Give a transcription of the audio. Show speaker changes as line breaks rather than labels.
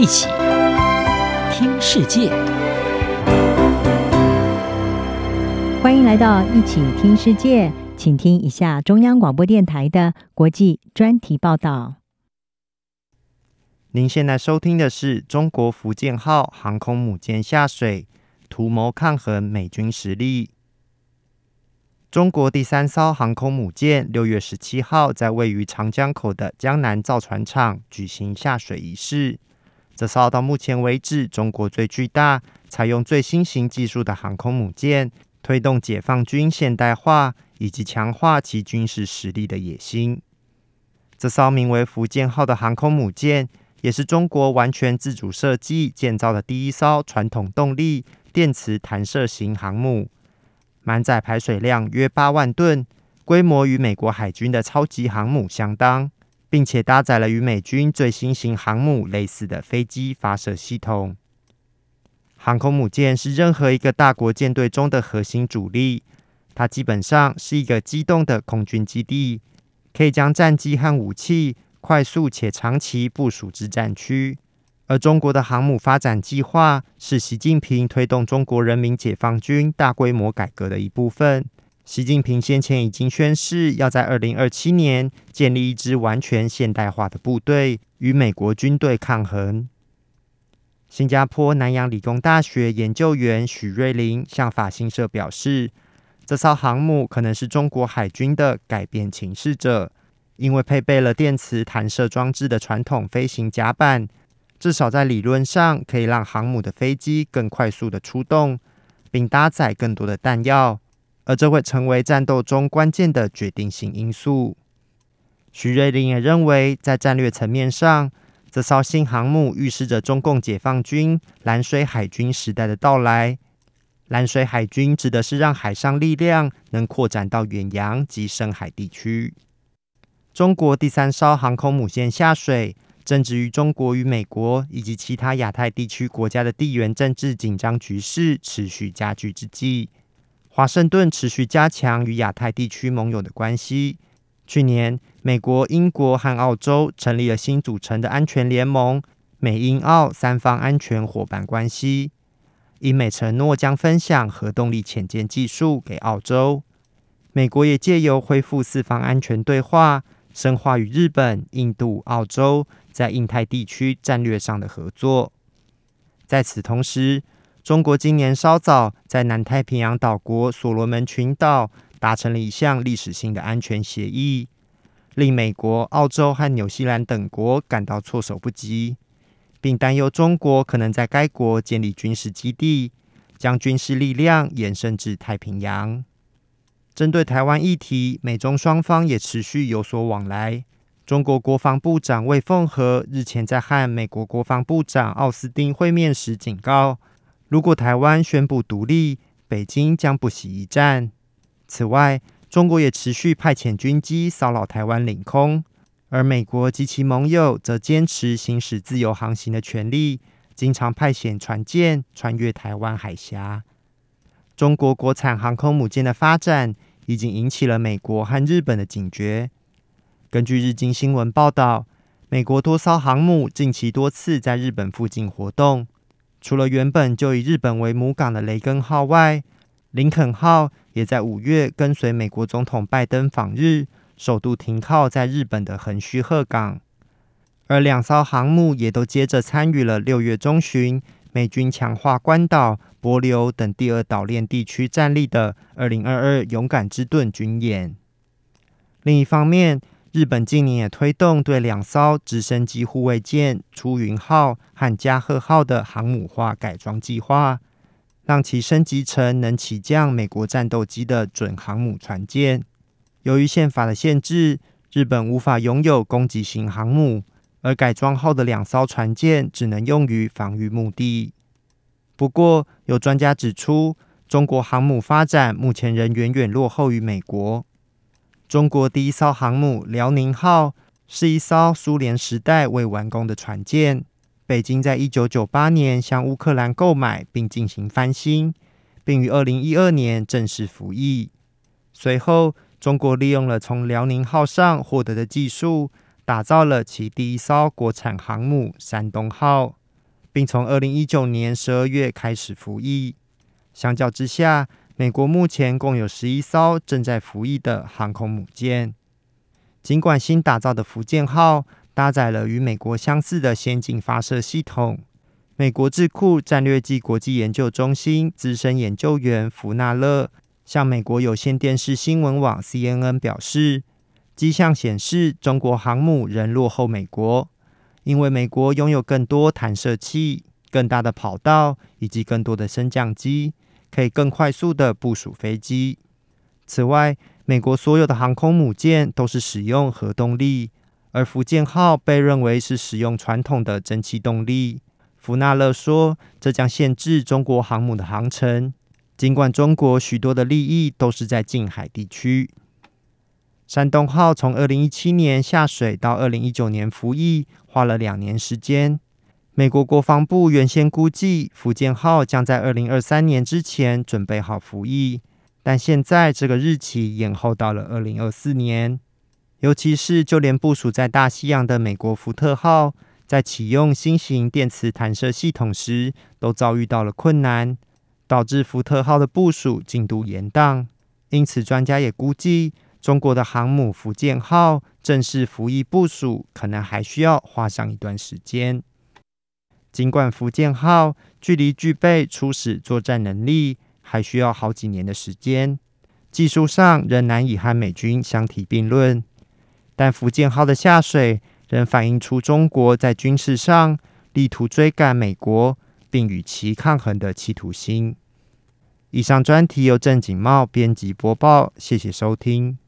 一起听世界，
欢迎来到一起听世界，请听一下中央广播电台的国际专题报道。
您现在收听的是中国福建号航空母舰下水，图谋抗衡美军实力。中国第三艘航空母舰六月十七号在位于长江口的江南造船厂举行下水仪式。这艘到目前为止中国最巨大、采用最新型技术的航空母舰，推动解放军现代化以及强化其军事实力的野心。这艘名为“福建号”的航空母舰，也是中国完全自主设计建造的第一艘传统动力电磁弹射型航母。满载排水量约八万吨，规模与美国海军的超级航母相当，并且搭载了与美军最新型航母类似的飞机发射系统。航空母舰是任何一个大国舰队中的核心主力，它基本上是一个机动的空军基地，可以将战机和武器快速且长期部署至战区。而中国的航母发展计划是习近平推动中国人民解放军大规模改革的一部分。习近平先前已经宣誓，要在二零二七年建立一支完全现代化的部队，与美国军队抗衡。新加坡南洋理工大学研究员许瑞麟向法新社表示，这艘航母可能是中国海军的改变情势者，因为配备了电磁弹射装置的传统飞行甲板。至少在理论上，可以让航母的飞机更快速的出动，并搭载更多的弹药，而这会成为战斗中关键的决定性因素。徐瑞麟也认为，在战略层面上，这艘新航母预示着中共解放军蓝水海军时代的到来。蓝水海军指的是让海上力量能扩展到远洋及深海地区。中国第三艘航空母舰下水。正值于中国与美国以及其他亚太地区国家的地缘政治紧张局势持续加剧之际，华盛顿持续加强与亚太地区盟友的关系。去年，美国、英国和澳洲成立了新组成的安全联盟——美英澳三方安全伙伴关系。英美承诺将分享核动力潜舰技术给澳洲，美国也借由恢复四方安全对话，深化与日本、印度、澳洲在印太地区战略上的合作。在此同时，中国今年稍早在南太平洋岛国所罗门群岛达成了一项历史性的安全协议，令美国、澳洲和纽西兰等国感到措手不及，并担忧中国可能在该国建立军事基地，将军事力量延伸至太平洋。针对台湾议题，美中双方也持续有所往来。中国国防部长魏凤和日前在和美国国防部长奥斯汀会面时警告，如果台湾宣布独立，北京将不惜一战。此外，中国也持续派遣军机骚扰台湾领空，而美国及其盟友则坚持行使自由航行的权利，经常派遣船舰穿越台湾海峡。中国国产航空母舰的发展已经引起了美国和日本的警觉。根据日经新闻报道，美国多艘航母近期多次在日本附近活动。除了原本就以日本为母港的雷根号外，林肯号也在五月跟随美国总统拜登访日，首度停靠在日本的横须贺港。而两艘航母也都接着参与了六月中旬。美军强化关岛、帛琉等第二岛链地区战力的二零二二勇敢之盾军演。另一方面，日本近年也推动对两艘直升机护卫舰出云号和加贺号的航母化改装计划，让其升级成能起降美国战斗机的准航母船舰。由于宪法的限制，日本无法拥有攻击型航母。而改装后的两艘船舰只能用于防御目的。不过，有专家指出，中国航母发展目前仍远远落后于美国。中国第一艘航母辽宁号是一艘苏联时代未完工的船舰，北京在一九九八年向乌克兰购买并进行翻新，并于二零一二年正式服役。随后，中国利用了从辽宁号上获得的技术。打造了其第一艘国产航母“山东号”，并从二零一九年十二月开始服役。相较之下，美国目前共有十一艘正在服役的航空母舰。尽管新打造的福建号搭载了与美国相似的先进发射系统，美国智库战略暨国际研究中心资深研究员福纳勒向美国有线电视新闻网 CNN 表示，迹象显示中国航母仍落后美国。因为美国拥有更多弹射器、更大的跑道以及更多的升降机，可以更快速的部署飞机。此外，美国所有的航空母舰都是使用核动力，而福建号被认为是使用传统的蒸汽动力。福纳勒说，这将限制中国航母的航程，尽管中国许多的利益都是在近海地区。山东号从二零一七年下水到二零一九年服役，花了两年时间。美国国防部原先估计福建号将在二零二三年之前准备好服役，但现在这个日期延后到了二零二四年。尤其是就连部署在大西洋的美国福特号，在启用新型电磁弹射系统时，都遭遇到了困难，导致福特号的部署进度延宕。因此，专家也估计。中国的航母福建号正式服役部署，可能还需要花上一段时间。尽管福建号距离具备初始作战能力还需要好几年的时间，技术上仍难以和美军相提并论，但福建号的下水仍反映出中国在军事上力图追赶美国并与其抗衡的企图心。以上专题由郑锦茂编辑播报，谢谢收听。